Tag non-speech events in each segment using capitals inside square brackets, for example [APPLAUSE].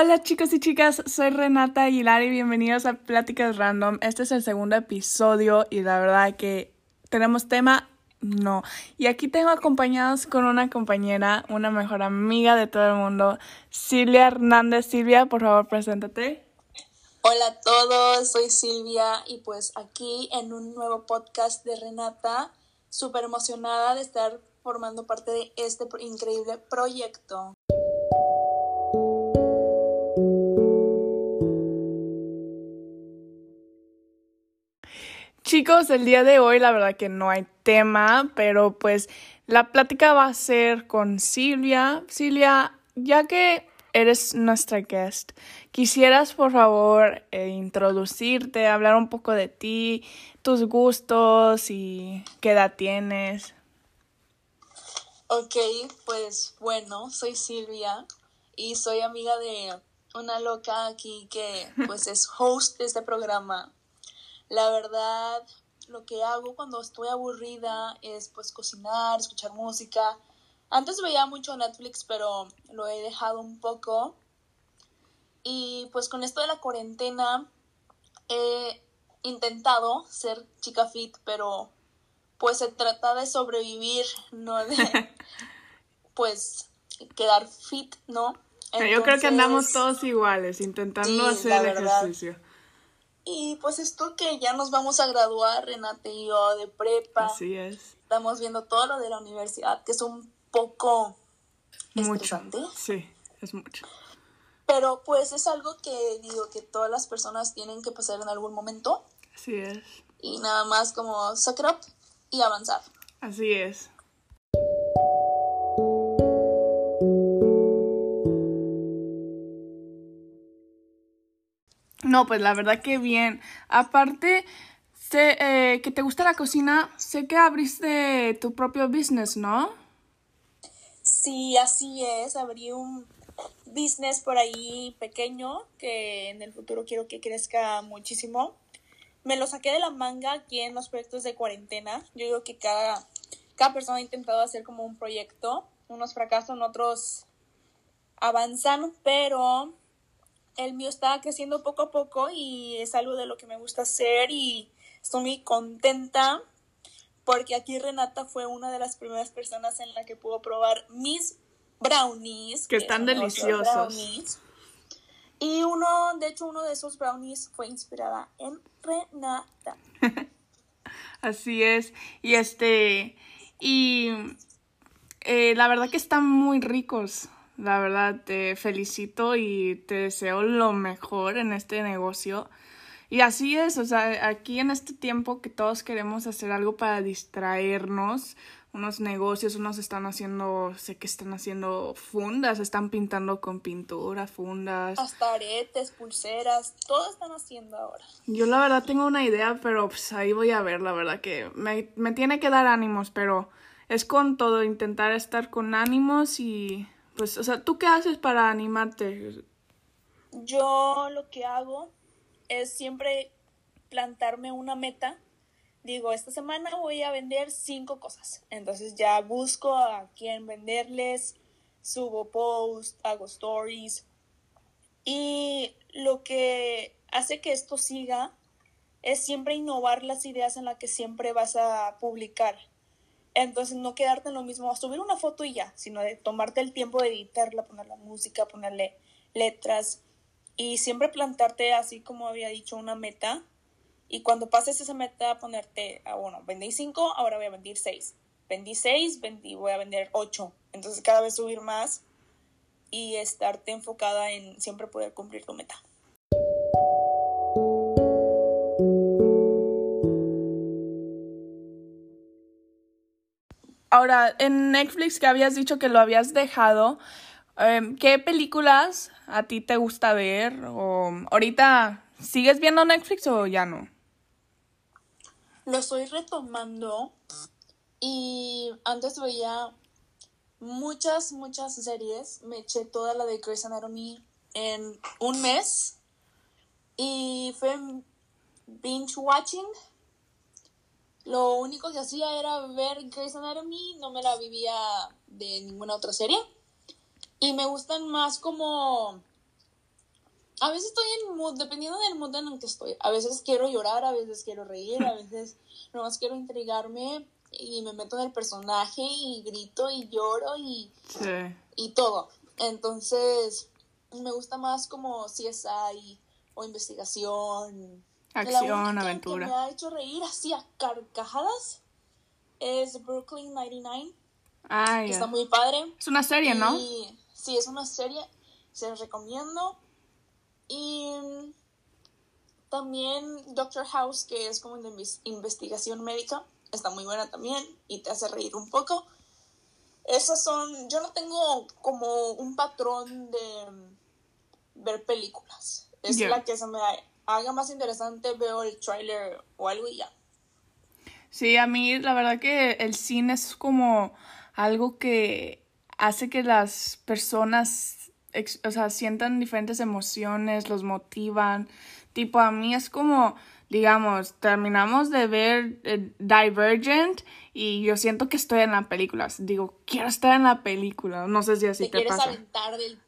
Hola chicos y chicas, soy Renata Aguilar y bienvenidos a Pláticas Random. Este es el segundo episodio y la verdad que tenemos tema, no. Y aquí tengo acompañados con una compañera, una mejor amiga de todo el mundo, Silvia Hernández. Silvia, por favor, preséntate. Hola a todos, soy Silvia y pues aquí en un nuevo podcast de Renata, súper emocionada de estar formando parte de este increíble proyecto. Chicos, el día de hoy la verdad que no hay tema, pero pues la plática va a ser con Silvia. Silvia, ya que eres nuestra guest, quisieras por favor eh, introducirte, hablar un poco de ti, tus gustos y qué edad tienes. Ok, pues bueno, soy Silvia y soy amiga de una loca aquí que pues es host de este programa. La verdad, lo que hago cuando estoy aburrida es pues cocinar, escuchar música. Antes veía mucho Netflix, pero lo he dejado un poco. Y pues con esto de la cuarentena he intentado ser chica fit, pero pues se trata de sobrevivir, no de [LAUGHS] pues quedar fit, ¿no? Yo creo que andamos todos iguales, intentando hacer ejercicio. Y pues esto que ya nos vamos a graduar, Renate y yo, de prepa. Así es. Estamos viendo todo lo de la universidad, que es un poco mucho. Sí, es mucho. Pero pues es algo que digo que todas las personas tienen que pasar en algún momento. Así es. Y nada más como suck it up y avanzar. Así es. No, pues la verdad que bien. Aparte, sé eh, que te gusta la cocina, sé que abriste tu propio business, ¿no? Sí, así es. Abrí un business por ahí pequeño que en el futuro quiero que crezca muchísimo. Me lo saqué de la manga aquí en los proyectos de cuarentena. Yo digo que cada, cada persona ha intentado hacer como un proyecto. Unos fracasan, otros avanzan, pero el mío está creciendo poco a poco y es algo de lo que me gusta hacer y estoy muy contenta porque aquí Renata fue una de las primeras personas en la que pudo probar mis brownies. Que, están deliciosos. Y uno, de hecho, uno de esos brownies fue inspirada en Renata. [LAUGHS] Así es. Y este, y eh, la verdad que están muy ricos. La verdad, te felicito y te deseo lo mejor en este negocio. Y así es, o sea, aquí en este tiempo que todos queremos hacer algo para distraernos, unos negocios, unos están haciendo, sé que están haciendo fundas, están pintando con pintura, fundas. Hasta aretes, pulseras, todo están haciendo ahora. Yo la verdad tengo una idea, pero pues ahí voy a ver, la verdad que me, me tiene que dar ánimos, pero es con todo, intentar estar con ánimos y pues, o sea, ¿tú qué haces para animarte? Yo lo que hago es siempre plantarme una meta. Digo, esta semana voy a vender cinco cosas. Entonces ya busco a quién venderles, subo posts, hago stories. Y lo que hace que esto siga es siempre innovar las ideas en las que siempre vas a publicar. Entonces no quedarte en lo mismo, subir una foto y ya, sino de tomarte el tiempo de editarla, poner la música, ponerle letras y siempre plantarte así como había dicho una meta y cuando pases esa meta ponerte, ah, bueno, vendí cinco, ahora voy a vender seis. Vendí seis, vendí, voy a vender ocho. Entonces cada vez subir más y estarte enfocada en siempre poder cumplir tu meta. Ahora, en Netflix que habías dicho que lo habías dejado, em, ¿qué películas a ti te gusta ver? O ahorita, ¿sigues viendo Netflix o ya no? Lo estoy retomando y antes veía muchas, muchas series. Me eché toda la de Grey's Anatomy en un mes y fue binge watching lo único que hacía era ver Grey's Anatomy, no me la vivía de ninguna otra serie. Y me gustan más como a veces estoy en mood, dependiendo del mood en el que estoy. A veces quiero llorar, a veces quiero reír, a veces [LAUGHS] nomás quiero intrigarme y me meto en el personaje y grito y lloro y, y todo. Entonces, me gusta más como CSI o investigación. Acción, aventura. Que me ha hecho reír así a carcajadas es Brooklyn 99. Ah, Está muy padre. Es una serie, ¿no? Sí, es una serie. Se los recomiendo. Y también Doctor House, que es como de investigación médica. Está muy buena también y te hace reír un poco. Esas son, yo no tengo como un patrón de ver películas. Es la que se me haga más interesante, veo el tráiler o algo y ya. Sí, a mí la verdad que el cine es como algo que hace que las personas, o sea, sientan diferentes emociones, los motivan. Tipo, a mí es como, digamos, terminamos de ver eh, Divergent y yo siento que estoy en la película. Digo, quiero estar en la película. No sé si así te, te quieres aventar del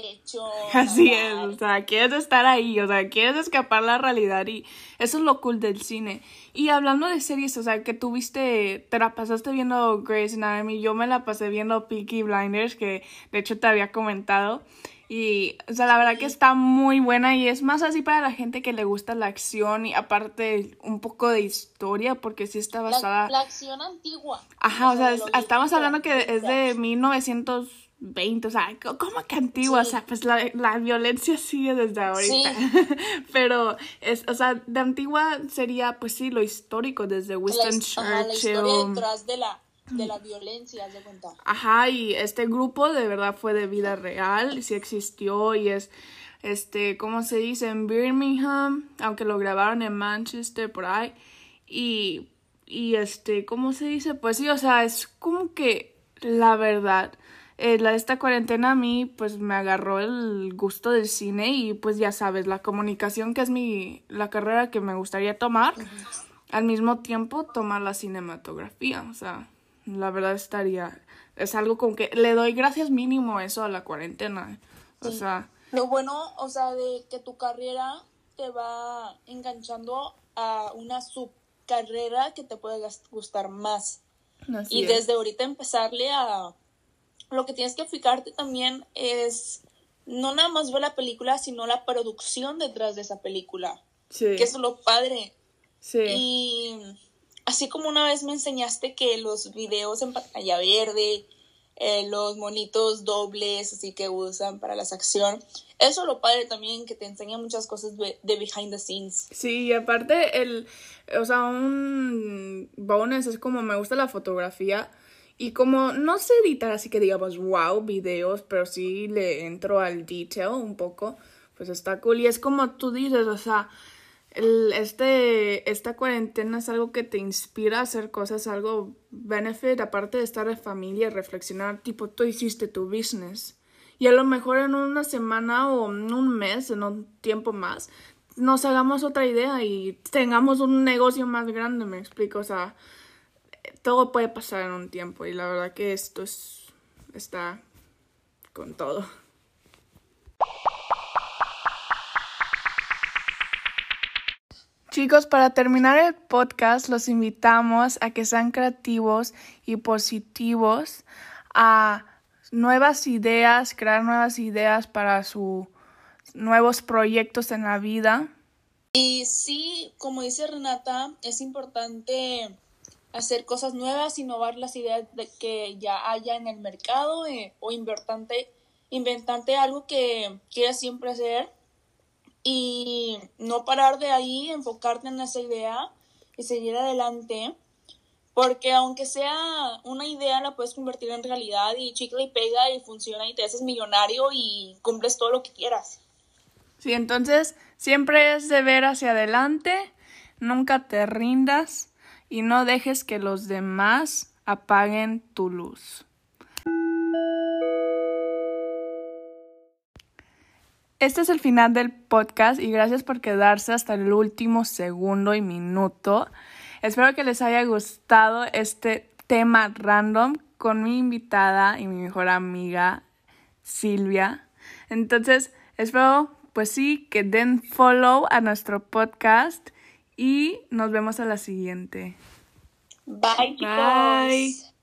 techo. Así es, o sea, quieres estar ahí, o sea, quieres escapar la realidad y eso es lo cool del cine. Y hablando de series, o sea, que tuviste, te la pasaste viendo Grey's Anatomy, yo me la pasé viendo Peaky Blinders, que de hecho te había comentado. Y, o sea, la verdad que está muy buena y es más así para la gente que le gusta la acción y aparte un poco de historia porque sí está basada... La, acción antigua. Ajá, o sea, estamos hablando que es de 1900 20, o sea, ¿cómo que antigua? O sea, pues la, la, violencia sigue desde ahorita. [LAUGHS] Pero, es, o sea, de antigua sería, pues sí, lo histórico, desde Winston Churchill. la historia detrás de la, de la violencia, de cuenta. Ajá, y este grupo de verdad fue de vida real, sí existió y es, este, ¿cómo se dice? En Birmingham, aunque lo grabaron en Manchester, por ahí. Y, y este, ¿cómo se dice? Pues sí, o sea, es como que la verdad eh, la, esta cuarentena a mí pues me agarró el gusto del cine y pues ya sabes, la comunicación que es mi, la carrera que me gustaría tomar, al mismo tiempo tomar la cinematografía, o sea, la verdad estaría, es algo como que le doy gracias mínimo eso a la cuarentena, o sea. Lo bueno, o sea, de que tu carrera te va enganchando a una subcarrera que te puede gustar más. y desde ahorita empezarle a lo que tienes que fijarte también es no nada más ver la película, sino la producción detrás de esa película. Sí. Que es lo padre. Sí. Y así como una vez me enseñaste que los videos en pantalla verde, eh, los monitos dobles, así que usan para las acción. Eso lo padre también, que te enseña muchas cosas de, de, behind the scenes. Sí, y aparte, el, o sea, un bonus es como me gusta la fotografía y como no sé editar así que digamos, wow, videos, pero sí le entro al detail un poco, pues está cool. Y es como tú dices, o sea, el, este, esta cuarentena es algo que te inspira a hacer cosas, algo benefit, aparte de estar en familia, reflexionar, tipo, tú hiciste tu business. Y a lo mejor en una semana o en un mes, en un tiempo más, nos hagamos otra idea y tengamos un negocio más grande, me explico, o sea todo puede pasar en un tiempo y la verdad que esto es, está con todo. Chicos, para terminar el podcast, los invitamos a que sean creativos y positivos, a nuevas ideas, crear nuevas ideas para sus nuevos proyectos en la vida. Y sí, como dice Renata, es importante hacer cosas nuevas, innovar las ideas de que ya haya en el mercado eh, o inventante, inventante algo que quieras siempre hacer y no parar de ahí, enfocarte en esa idea y seguir adelante. Porque aunque sea una idea, la puedes convertir en realidad y chicle y pega y funciona y te haces millonario y cumples todo lo que quieras. Sí, entonces siempre es de ver hacia adelante, nunca te rindas y no dejes que los demás apaguen tu luz. Este es el final del podcast y gracias por quedarse hasta el último segundo y minuto. Espero que les haya gustado este tema random con mi invitada y mi mejor amiga Silvia. Entonces, espero pues sí, que den follow a nuestro podcast y nos vemos a la siguiente. Bye, chicos. Bye.